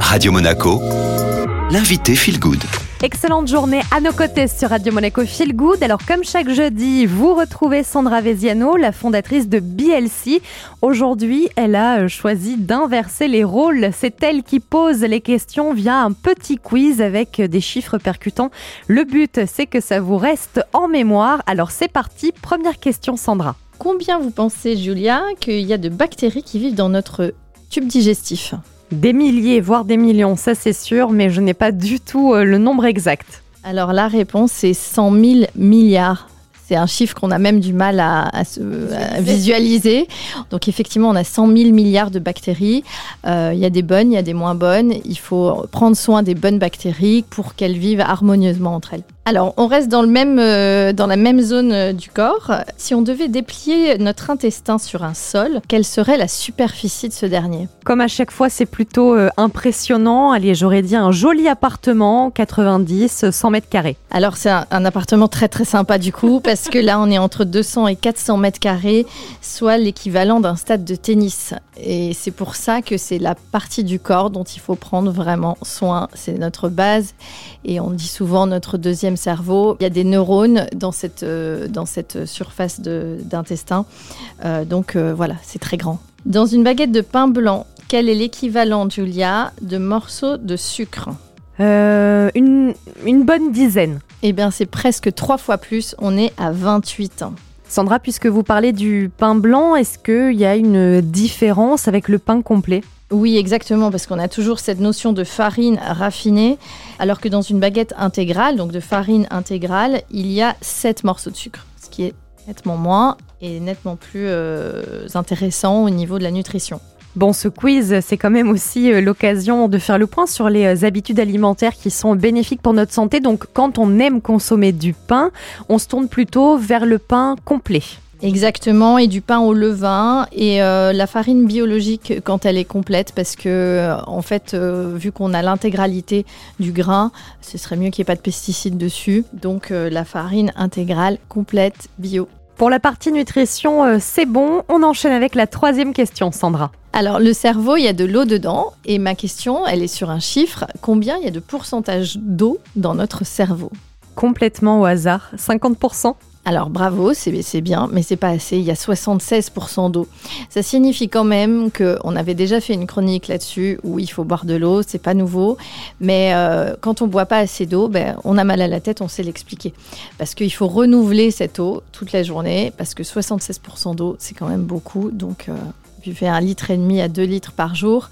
Radio Monaco, l'invité Feel Good. Excellente journée à nos côtés sur Radio Monaco Feel Good. Alors comme chaque jeudi, vous retrouvez Sandra Veziano, la fondatrice de BLC. Aujourd'hui, elle a euh, choisi d'inverser les rôles. C'est elle qui pose les questions via un petit quiz avec des chiffres percutants. Le but, c'est que ça vous reste en mémoire. Alors c'est parti, première question Sandra. Combien vous pensez, Julia, qu'il y a de bactéries qui vivent dans notre tube digestif? Des milliers, voire des millions, ça c'est sûr, mais je n'ai pas du tout euh, le nombre exact. Alors la réponse c'est 100 000 milliards. C'est un chiffre qu'on a même du mal à, à se, à visualiser. Donc effectivement, on a 100 000 milliards de bactéries. Euh, Il y a des bonnes, il y a des moins bonnes. Il faut prendre soin des bonnes bactéries pour qu'elles vivent harmonieusement entre elles. Alors, on reste dans, le même, euh, dans la même zone euh, du corps. Si on devait déplier notre intestin sur un sol, quelle serait la superficie de ce dernier? Comme à chaque fois, c'est plutôt euh, impressionnant. Allez, j'aurais dit un joli appartement, 90, 100 mètres carrés. Alors, c'est un, un appartement très très sympa du coup, parce que là, on est entre 200 et 400 mètres carrés, soit l'équivalent d'un stade de tennis. Et c'est pour ça que c'est la partie du corps dont il faut prendre vraiment soin. C'est notre base. Et on dit souvent notre deuxième cerveau. Il y a des neurones dans cette, euh, dans cette surface de- d'intestin. Euh, donc euh, voilà, c'est très grand. Dans une baguette de pain blanc, quel est l'équivalent, Julia, de morceaux de sucre? Euh, une, une bonne dizaine. Eh bien, c'est presque trois fois plus. On est à 28 ans. Sandra, puisque vous parlez du pain blanc, est-ce qu'il y a une différence avec le pain complet? Oui, exactement, parce qu'on a toujours cette notion de farine raffinée, alors que dans une baguette intégrale, donc de farine intégrale, il y a 7 morceaux de sucre, ce qui est nettement moins et nettement plus euh, intéressant au niveau de la nutrition. Bon, ce quiz, c'est quand même aussi euh, l'occasion de faire le point sur les euh, habitudes alimentaires qui sont bénéfiques pour notre santé. Donc, quand on aime consommer du pain, on se tourne plutôt vers le pain complet. Exactement, et du pain au levain et euh, la farine biologique quand elle est complète, parce que en fait, vu qu'on a l'intégralité du grain, ce serait mieux qu'il n'y ait pas de pesticides dessus. Donc la farine intégrale complète bio. Pour la partie nutrition, euh, c'est bon. On enchaîne avec la troisième question, Sandra. Alors, le cerveau, il y a de l'eau dedans. Et ma question, elle est sur un chiffre. Combien il y a de pourcentage d'eau dans notre cerveau? Complètement au hasard, 50%. Alors, bravo, c'est bien, mais c'est pas assez. Il y a 76% d'eau. Ça signifie quand même qu'on avait déjà fait une chronique là-dessus où il faut boire de l'eau, c'est pas nouveau. Mais euh, quand on boit pas assez d'eau, ben, on a mal à la tête, on sait l'expliquer. Parce qu'il faut renouveler cette eau toute la journée, parce que 76% d'eau, c'est quand même beaucoup. Donc, euh, buvez un litre et demi à 2 litres par jour.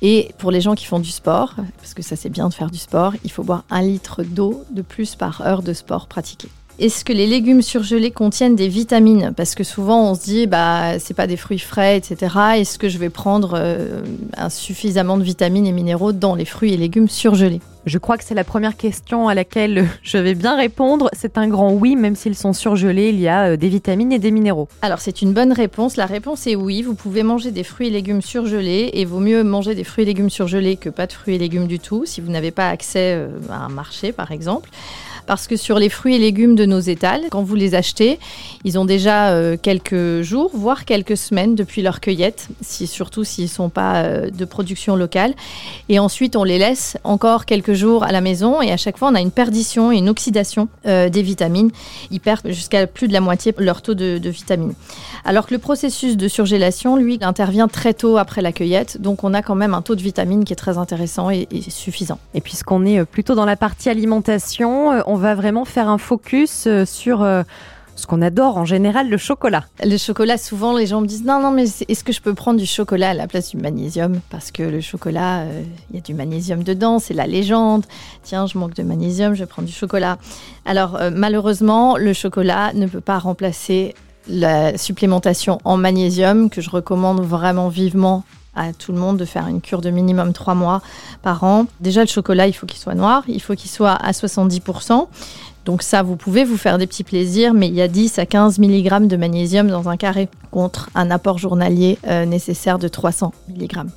Et pour les gens qui font du sport, parce que ça c'est bien de faire du sport, il faut boire un litre d'eau de plus par heure de sport pratiqué. Est-ce que les légumes surgelés contiennent des vitamines? Parce que souvent on se dit, bah c'est pas des fruits frais, etc. Est-ce que je vais prendre euh, un suffisamment de vitamines et minéraux dans les fruits et légumes surgelés? Je crois que c'est la première question à laquelle je vais bien répondre. C'est un grand oui, même s'ils sont surgelés, il y a euh, des vitamines et des minéraux. Alors c'est une bonne réponse. La réponse est oui. Vous pouvez manger des fruits et légumes surgelés et vaut mieux manger des fruits et légumes surgelés que pas de fruits et légumes du tout si vous n'avez pas accès euh, à un marché par exemple. Parce que sur les fruits et légumes de nos étals, quand vous les achetez, ils ont déjà euh, quelques jours, voire quelques semaines depuis leur cueillette, surtout s'ils ne sont pas euh, de production locale. Et ensuite, on les laisse encore quelques jours à la maison et à chaque fois, on a une perdition et une oxydation euh, des vitamines. Ils perdent jusqu'à plus de la moitié leur taux de, de vitamines. Alors que le processus de surgélation, lui, intervient très tôt après la cueillette, donc on a quand même un taux de vitamines qui est très intéressant et, suffisant. Et puisqu'on est plutôt dans la partie alimentation, on va vraiment faire un focus euh, sur euh, ce qu'on adore en général, le chocolat. Le chocolat, souvent, les gens me disent non, non, mais est-ce que je peux prendre du chocolat à la place du magnésium? Parce que le chocolat, euh, il y a du magnésium dedans, c'est la légende. Tiens, je manque de magnésium, je prendre du chocolat. Alors, malheureusement, le chocolat ne peut pas remplacer la supplémentation en magnésium, que je recommande vraiment vivement à tout le monde de faire une cure de minimum 3 mois par an. Déjà, le chocolat, il faut qu'il soit noir, il faut qu'il soit à 70%. Donc ça, vous pouvez vous faire des petits plaisirs, mais il y a 10 à 15 mg de magnésium dans un carré contre un apport journalier euh, nécessaire de 300 mg.